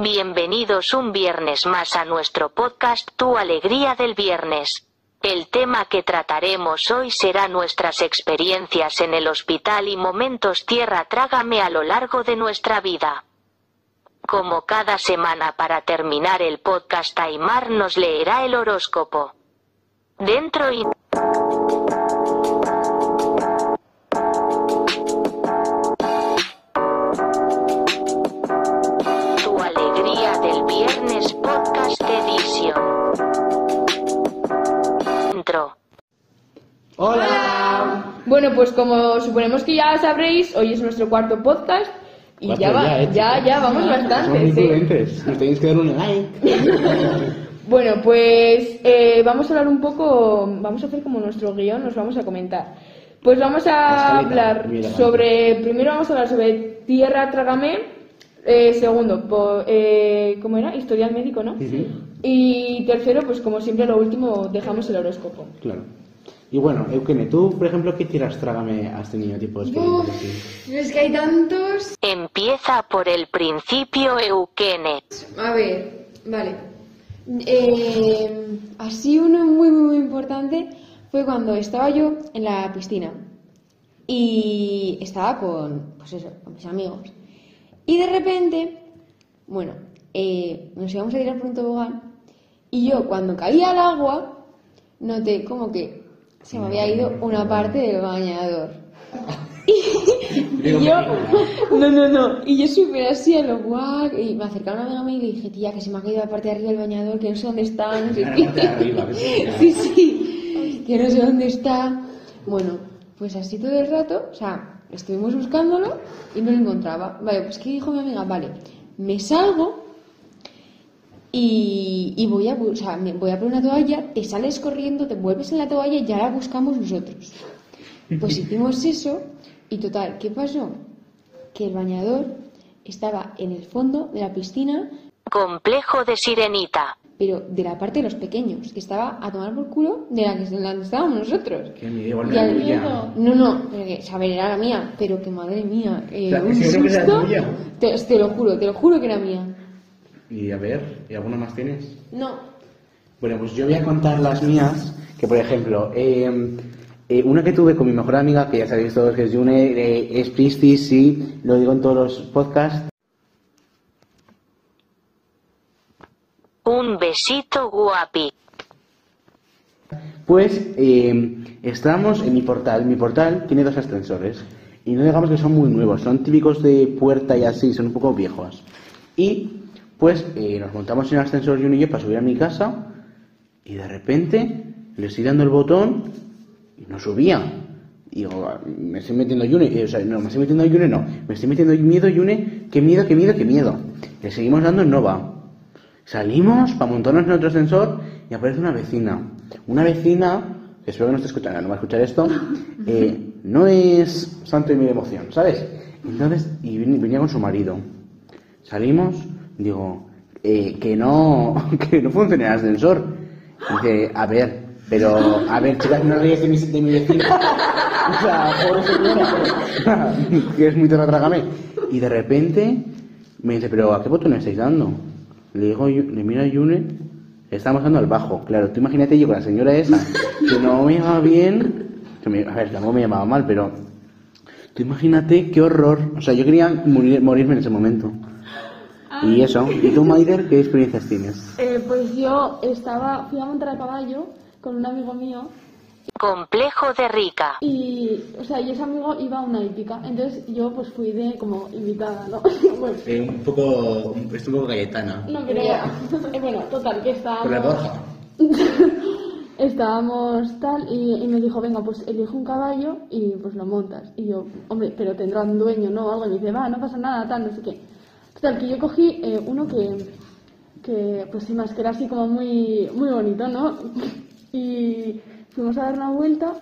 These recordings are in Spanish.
Bienvenidos un viernes más a nuestro podcast Tu Alegría del Viernes. El tema que trataremos hoy será nuestras experiencias en el hospital y momentos tierra trágame a lo largo de nuestra vida. Como cada semana para terminar el podcast Aymar nos leerá el horóscopo. Dentro y... Bueno, pues como suponemos que ya sabréis, hoy es nuestro cuarto podcast y Cuarto ya va, ya, eh, ya, chicos. ya vamos bastante. muy sí. Nos tenéis que dar un like. Bueno, pues eh, vamos a hablar un poco, vamos a hacer como nuestro guion, nos vamos a comentar. Pues vamos a hablar elegante. sobre, primero vamos a hablar sobre Tierra Trágame, eh, segundo, po- eh, ¿cómo era? Historial médico, ¿no? Ujú. Y tercero, pues como siempre, lo último, dejamos el horóscopo. Claro. Y bueno, Eukene, tú, por ejemplo, ¿qué tiras trágame has tenido tipo de experiencias así? Es que hay tantos. Empieza por el principio Eukene. A ver, vale. Eh, así uno muy, muy, muy importante fue cuando estaba yo en la piscina. Y estaba con, pues eso, con mis amigos. Y de repente, bueno, eh, nos íbamos a tirar por un tobogán. Y yo, cuando caía al agua, noté como que se me había ido una parte del bañador. Y yo, no, no, no. Y yo súper así a lo guau. Y me acercaba una amiga mía y le dije, tía, que se me ha caído la parte de arriba del bañador, que no sé dónde está, no sé qué. Sí, sí. Que no sé dónde está. Bueno, pues así todo el rato, o sea, estuvimos buscándolo y no lo encontraba. Vale, pues ¿qué dijo mi amiga? Vale, me salgo y, y voy, a, o sea, me voy a por una toalla, te sales corriendo, te vuelves en la toalla y ya la buscamos nosotros. Pues hicimos eso y total, ¿qué pasó? Que el bañador estaba en el fondo de la piscina, Complejo de Sirenita. pero de la parte de los pequeños, que estaba a tomar por culo de la que, de la que estábamos nosotros. Que me Y la al- tuya. No, no, pero que, saber, era la mía, pero que madre mía, eh, O sea, un seguro que era susto. tuya. Te, te lo juro, te lo juro que era mía. Y a ver, ¿y alguna más tienes? No, Bueno, pues yo voy a contar las mías, que por ejemplo, eh, eh, una que tuve con mi mejor amiga, que ya sabéis todos que es June, eh, es Piscis, sí, lo digo en todos los podcasts, Un besito guapi. Pues eh, estamos en mi portal. Mi portal tiene dos ascensores. Y no digamos que son muy nuevos, son típicos de puerta y así, son un poco viejos. Y pues eh, nos montamos en el ascensor Jun y yo para subir a mi casa. Y de repente le estoy dando el botón y no subía. Y digo, "Ah, me estoy metiendo Yune, eh, o sea, no, me estoy metiendo Yune, no, me estoy metiendo miedo Yune, qué miedo, qué miedo, qué miedo. Le seguimos dando y no va. Salimos para montarnos en otro ascensor y aparece una vecina. Una vecina, que espero que no esté escuchando, no va a escuchar esto, eh, no es santo de mi devoción, ¿sabes? Entonces, y ven- venía con su marido. Salimos, digo, eh, que no, que no funciona el ascensor. Dice, a ver, pero, a ver, chicas, no ríes de mi, de mi vecina. O sea, pobre señora, que es muy terratrágame. Y de repente me dice, pero ¿a qué botón estáis dando? Le digo, le miro a Yune, estamos dando al bajo. Claro, tú imagínate yo con la señora esa, que no me iba bien, que me- a ver, tampoco me llamaba mal, pero tú imagínate qué horror. O sea, yo quería morir- morirme en ese momento. Y eso, ¿y tú, Maider, qué experiencias tienes? Eh, pues yo estaba, fui a montar a caballo con un amigo mío Complejo de Rica. y, o sea, y ese amigo iba a una hípica, entonces yo pues fui de como invitada, ¿no? bueno, un poco, es un poco galletana. no pero eh, bueno, total, que estábamos, Borja. estábamos tal y, y me dijo, venga, pues elige un caballo y pues lo montas. Y yo, hombre, pero tendrá un dueño, ¿no? Algo, y me dice, va, no pasa nada, tal, no sé qué. Total, que yo cogí eh, uno que, que, pues sí, más que era así como muy, muy bonito, ¿no? Y fuimos a dar una vuelta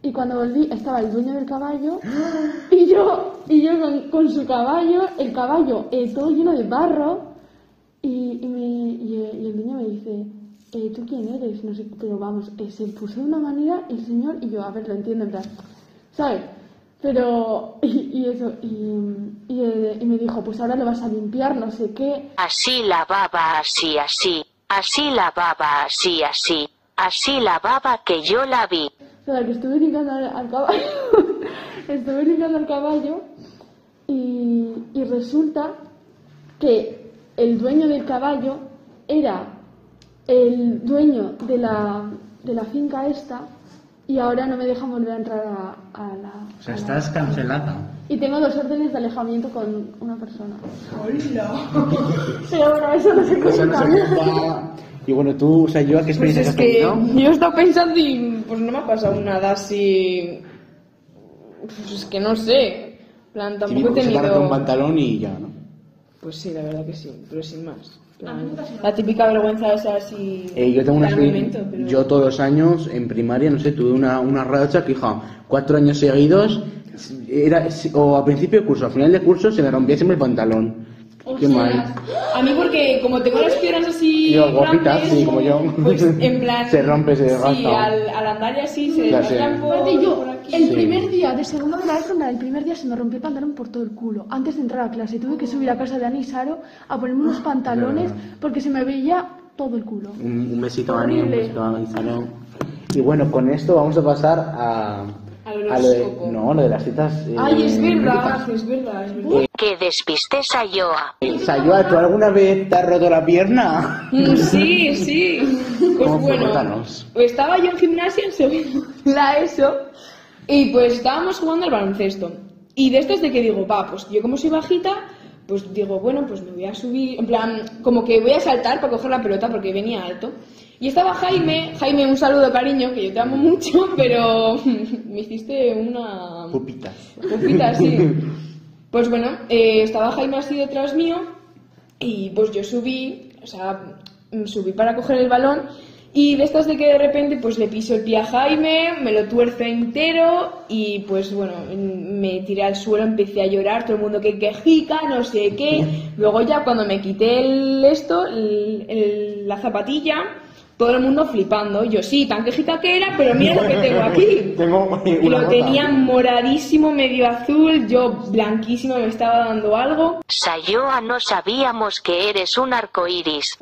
y cuando volví estaba el dueño del caballo y yo, y yo con, con su caballo, el caballo eh, todo lleno de barro y, y, me, y, eh, y el dueño me dice, eh, ¿tú quién eres? No sé, pero vamos, eh, se puso de una manera el señor y yo, a ver, lo entiendo, en plan, ¿sabes? Pero, y, y eso, y, y, y me dijo, pues ahora lo vas a limpiar, no sé qué. Así lavaba así así, así lavaba así así, así lavaba que yo la vi. O sea, que estuve limpiando al, al caballo, estuve limpiando al caballo y, y resulta que el dueño del caballo era el dueño de la, de la finca esta y ahora no me dejan volver a entrar a, a la... O sea, a la- estás cancelada. Y tengo dos órdenes de alejamiento con una persona. Pero bueno, eso no se Eso no se cuenta. cuenta. Y bueno, tú, o sea, yo, ¿a qué Pues experiencia es has que tenido? yo he estado pensando y pues no me ha pasado nada así. Pues es que no sé. En plan, tampoco he Típico que se un tenido. pantalón y ya, ¿no? Pues sí, la verdad que sí, pero sin más. La típica vergüenza esa así. Eh, yo tengo una momento, pero- Yo todos los años en primaria, no sé, tuve una, una racha que, hija, cuatro años seguidos, era, o a principio de curso, al final de curso se me rompía siempre el pantalón. Qué mal. A mí porque como tengo las piernas así Yo, grandes, sí, como yo. pues en plan Se rompe, se Sí, desgasta. al, al andar y así se Ya sé. por, Aparte yo, por aquí. el Sí. primer día de segundo de la ESO, el primer día se me rompió el pantalón por todo el culo. Antes de entrar a clase tuve que subir a casa de Ani y Saro a ponerme unos pantalones porque se me veía todo el culo. Un, un besito a Ani, un Horrible. besito a Gonzalo. Y bueno, con esto vamos a pasar a. A lo de, no, lo de las citas. eh, Ay, es verdad, es verdad, es verdad. Que despistes a Yoa. Eh, Sayoa, ¿tú alguna vez te has roto la pierna? Mm, Sí, sí. Pues bueno, Cuéntanos. estaba yo en gimnasia en segundo la ESO y pues estábamos jugando al baloncesto. Y de estos de que digo, va, pues yo como soy bajita, pues digo, bueno, pues me voy a subir, en plan, como que voy a saltar para coger la pelota porque venía alto. Y estaba Jaime, Jaime, un saludo cariño, que yo te amo mucho, pero me hiciste una... Pupitas. Pupita, sí. Pues bueno, eh, estaba Jaime así detrás mío y pues yo subí, o sea, mm, subí para coger el balón y de estas de que de repente pues le piso el pie a Jaime, me lo tuerce entero y pues bueno, me tiré al suelo, empecé a llorar, todo el mundo que quejica, no sé qué. Luego ya cuando me quité el esto, el- el- la zapatilla, todo el mundo flipando. Yo sí, tan quejica que era, pero mira lo que tengo aquí. Tengo Y lo gota. tenía moradísimo, medio azul, yo blanquísimo, me estaba dando algo. Sayoa no sabíamos que eres un arco iris.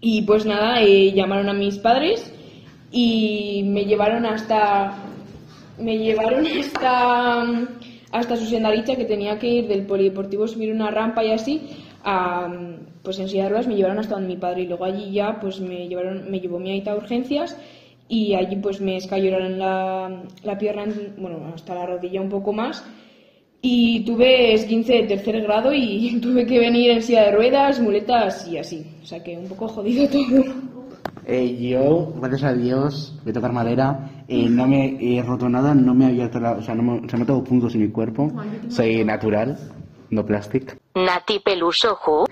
Y pues nada, eh, llamaron a mis padres y me llevaron hasta. Me llevaron hasta. hasta su sendaricha que tenía que ir del polideportivo, subir una rampa y así. A, pues en silla me llevaron hasta donde mi padre y luego allí ya pues me llevaron me llevó mi aita a urgencias y allí pues me escayoraron la, la pierna en- bueno hasta la rodilla un poco más y tuve esguince de tercer grado y tuve que venir en silla de ruedas, muletas y así. O sea que un poco jodido todo. Eh, yo, gracias a Dios, voy a tocar madera, eh, no me he roto nada, no me he abierto la, o sea, no me, se me han notado puntos en mi cuerpo, soy natural, no plastic, Nati Pelusoju.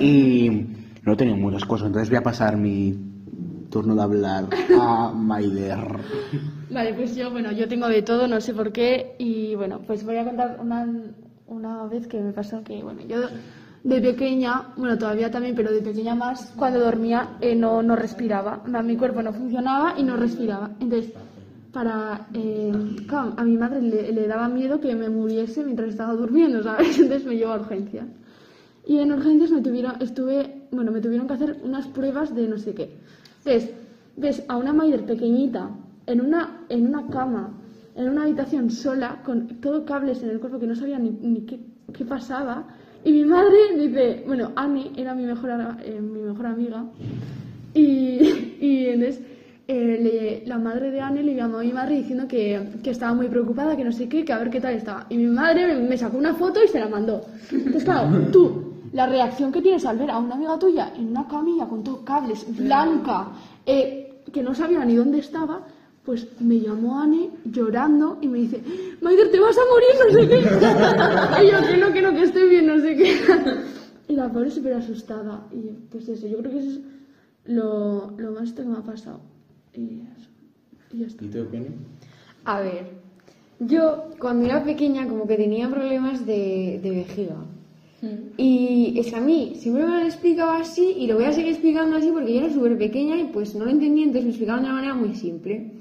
y no he tenido muchas cosas, entonces voy a pasar mi turno de hablar a Maider. Vale, pues yo, bueno, yo tengo de todo, no sé por qué, y bueno, pues voy a contar una, una vez que me pasó que, bueno, yo de pequeña, bueno, todavía también, pero de pequeña más, cuando dormía eh, no, no respiraba, mi cuerpo no funcionaba y no respiraba. Entonces, para, eh, claro, a mi madre le, le daba miedo que me muriese mientras estaba durmiendo, ¿sabes? Entonces me llevó a urgencias. Y en urgencias me tuvieron, estuve, bueno, me tuvieron que hacer unas pruebas de no sé qué. Entonces, ves a una Maider pequeñita en una, en una cama, en una habitación sola, con todo cables en el cuerpo que no sabía ni, ni qué, qué pasaba. Y mi madre dice, bueno, Annie era mi mejor, eh, mi mejor amiga. Y, y entonces eh, le- la madre de Anne le llamó a mi madre diciendo que, que estaba muy preocupada, que no sé qué, que a ver qué tal estaba. Y mi madre me, me sacó una foto y se la mandó. Entonces, claro, tú, la reacción que tienes al ver a una amiga tuya en una camilla con todos cables, blanca, eh, que no sabía ni dónde estaba, pues me llamó Anne llorando y me dice, Maider, te vas a morir, no sé qué. y yo, que no, que no, que estoy bien, no sé qué. y la pobre súper asustada. Y pues eso, yo creo que eso es lo, lo más esto que me ha pasado. Y eso. Y ya está. ¿Y tú, Penny? A ver, yo cuando era pequeña como que tenía problemas de, de vejiga. Y es que a mí siempre me lo han explicado así y lo voy a seguir explicando así porque yo era súper pequeña y pues no lo entendía, entonces me explicaban de una manera muy simple.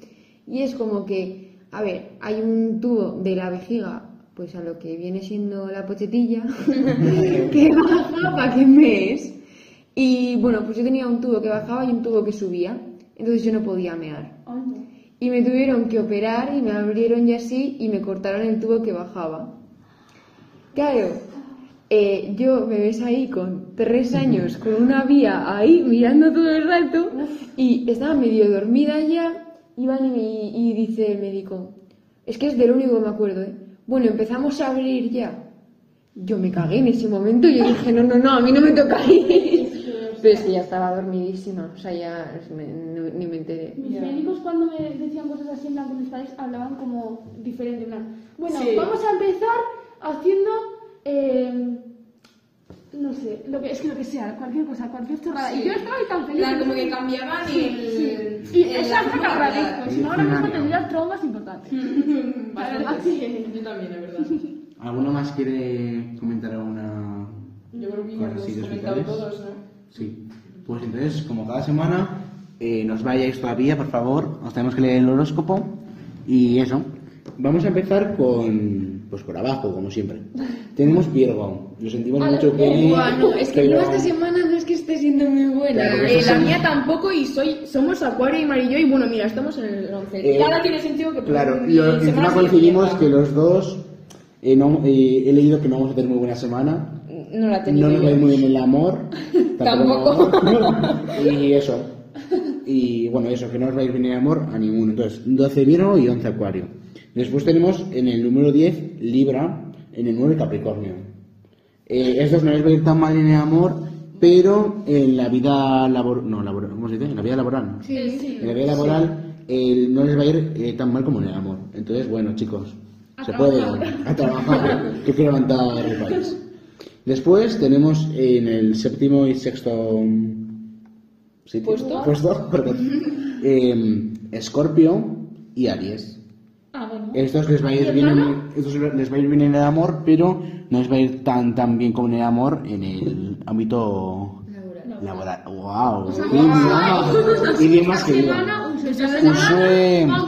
Y es como que a ver, hay un tubo de la vejiga, pues a lo que viene siendo la pochetilla, que baja para que mes. Y bueno, pues yo tenía un tubo que bajaba y un tubo que subía, entonces yo no podía mear. No. Y me tuvieron que operar y me abrieron ya así y me cortaron el tubo que bajaba. Claro, eh, yo me ves ahí con tres años, con una vía ahí mirando todo el rato y estaba medio dormida ya. Y, van y, me- y dice el médico, es que es de lo único que me acuerdo, ¿eh? Bueno, empezamos a abrir ya. Yo me cagué en ese momento, yo dije, no, no, no, a mí no me toca ahí. Pero es que ya estaba dormidísima, o sea, ya me- no- ni me enteré. Mis médicos cuando me decían cosas así en plan con mis padres hablaban como diferente, en plan, bueno, Sí. vamos a empezar haciendo, eh, no sé, lo que, es que lo que sea, cualquier cosa, cualquier chorrada. Sí. Y yo estaba ahí tan feliz. La, como que cambiaban Sí, el... sí. Y el- esa la es la que agradezco, si no ahora mismo tendría traumas importantes. La verdad que... Yo también, la verdad. ¿Alguno más quiere comentar alguna Yo creo que ya hemos comentado todos, ¿no? Sí. Pues entonces, como cada semana, eh, nos vayáis todavía, por favor, os tenemos que leer el horóscopo y eso. Vamos a empezar con, pues por abajo, como siempre. Tenemos Virgo. Lo sentimos mucho que... No, es que pero- yo esta semana no es que esté siendo muy buena. Claro, porque Eh, la mía tampoco y soy somos Acuario y Marillo y bueno, mira, estamos en el 11. Eh, y ahora tiene sentido que Claro, y encima coincidimos que los dos eh, no- eh, he leído que no vamos a tener muy buena semana. No la he No nos yo. muy bien el amor. Tampoco. y eso. Y bueno, eso, que no os va a ir bien el amor a ninguno. Entonces, 12 Virgo y 11 Acuario. Después tenemos en el número 10 Libra, en el 9 Capricornio. Eh, estos no les va a ir tan mal en el amor, pero en la vida laboral. No, laboral, ¿cómo se dice? En la vida laboral. Sí, sí. En la vida laboral eh, no les va a ir eh, tan mal como en el amor. Entonces, bueno, chicos, A se trabajar. puede a trabajar. que quiero levantar el país. Después tenemos en el séptimo y sexto ¿Puesto? puesto, perdón, em, Escorpio y Aries. Ah, bueno. Estos les va a ir ¿Y bien en, estos les va a ir bien en el amor, pero no les va a ir tan tan bien como en el amor en el ámbito laboral. Wow, más que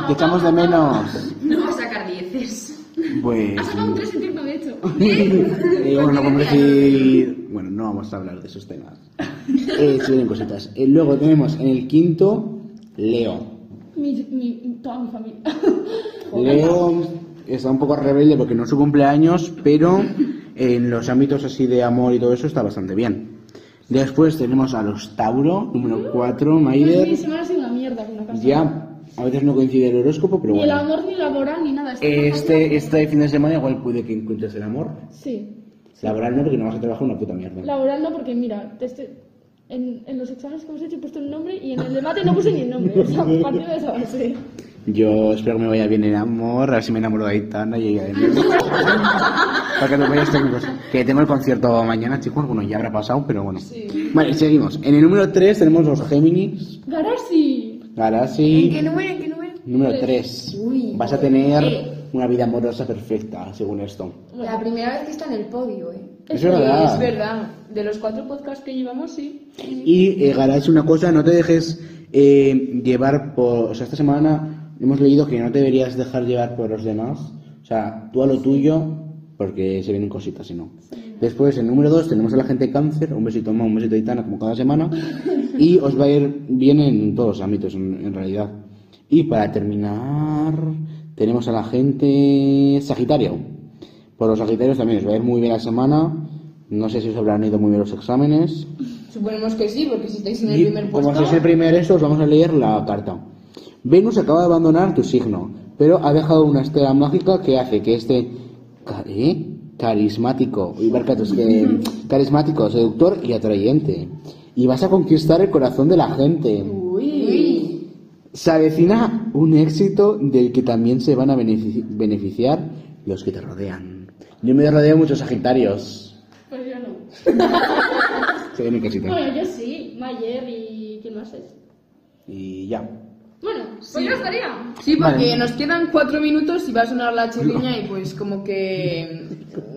te echamos de menos. No va a sacar dieces. Pues. Ha sacado un 3 en turno, de hecho. eh, bueno, no podemos decir. Bueno, no vamos a hablar de esos temas. Eh, si vienen cositas. Eh, luego tenemos en el quinto, Leo. Mi, mi, toda mi familia. Leo está un poco rebelde porque no es su cumpleaños, pero en los ámbitos así de amor y todo eso está bastante bien. Después tenemos a los Tauro, número 4, Pues mi Maider. semana ha sido una mierda con. Ya, a veces no coincide el horóscopo, pero Ni el bueno. amor, ni laboral, ni nada. Estoy Este, este fin de semana igual puede que encuentres el amor. Sí. Laboral no, porque no vas a trabajar una puta mierda. Laboral no, porque mira, te estoy- en, en los exámenes que hemos hecho he puesto el nombre y en el debate no puse ni el nombre. O sea, partido de esa base. Yo espero que me vaya bien el amor, a ver si me enamoro de Aitana y ella de mí. Para que los vayas técnicos. Que tengo el concierto mañana, chicos. Bueno, ya habrá pasado, pero bueno. Vale, seguimos. En el número 3 tenemos los Géminis. Garasi. Galaxy. ¿En qué número? ¿En qué número? Número 3. Uy. Vas a tener Eh. Una vida amorosa perfecta, según esto. La primera vez que está en el podio, ¿eh? Es verdad. Es verdad. De los cuatro podcasts que llevamos, sí. Y eh, Galaxy, una cosa, no te dejes eh, llevar por... O sea, esta semana hemos leído que no te deberías dejar llevar por los demás. O sea, tú a lo tuyo, porque se vienen cositas, si no. Después, en número 2, tenemos a la gente cáncer. Un besito más, un besito Itana, como cada semana. Y os va a ir bien en todos los ámbitos, en, en realidad. Y para terminar, tenemos a la gente Sagitario. Por los Sagitarios también os va a ir muy bien la semana. No sé si os habrán ido muy bien los exámenes. Suponemos que sí, porque si estáis en el Y primer como puesto. es el primer esto, os vamos a leer la carta. Venus acaba de abandonar tu signo, pero ha dejado una estela mágica que hace que este ¿eh? carismático, y barcatos, que, carismático, seductor y atrayente. Y vas a conquistar el corazón de la gente. Se avecina un éxito del que también se van a benefici- beneficiar los que te rodean. Yo me rodeo de muchos sagitarios. Pues yo no. Se vienen cositas. Bueno, yo sí. Mayer y... ¿Quién más es? Y ya. Bueno, pues ya estaría. Sí, porque Vale. nos quedan cuatro minutos y va a sonar la chirriña y pues como que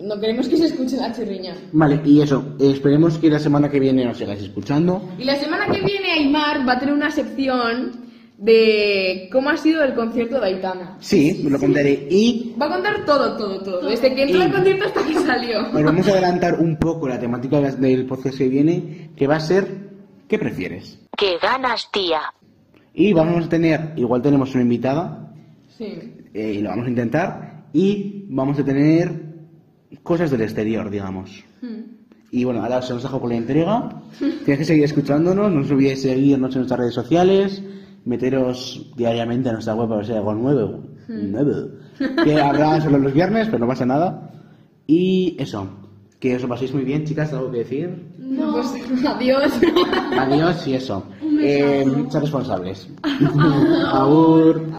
no queremos que se escuche la chirriña. Vale, y eso, esperemos que la semana que viene nos sigáis escuchando. Y la semana que viene Aymar va a tener una sección de cómo ha sido el concierto de Aitana. Sí, me lo contaré. Y Va a contar todo, todo, todo. Desde que entró Y- al concierto hasta que salió. os vamos a adelantar un poco la temática del podcast que viene, que va a ser ¿qué prefieres? ¿Qué ganas, tía? Y vamos a tener, igual tenemos una invitada, Sí. eh, y lo vamos a intentar, y vamos a tener cosas del exterior, digamos. Y bueno, ahora se nos dejo con la entrega. Tienes que seguir escuchándonos, no os olvidéis seguirnos en nuestras redes sociales, meteros diariamente a nuestra web para ver si hay algo nuevo. Nuevo. Que habrá solo los viernes, pero no pasa nada. Y eso, que os lo paséis muy bien, chicas, ¿algo que decir? No. Pues adiós. Adiós y eso. Eh, ser responsables. Agur.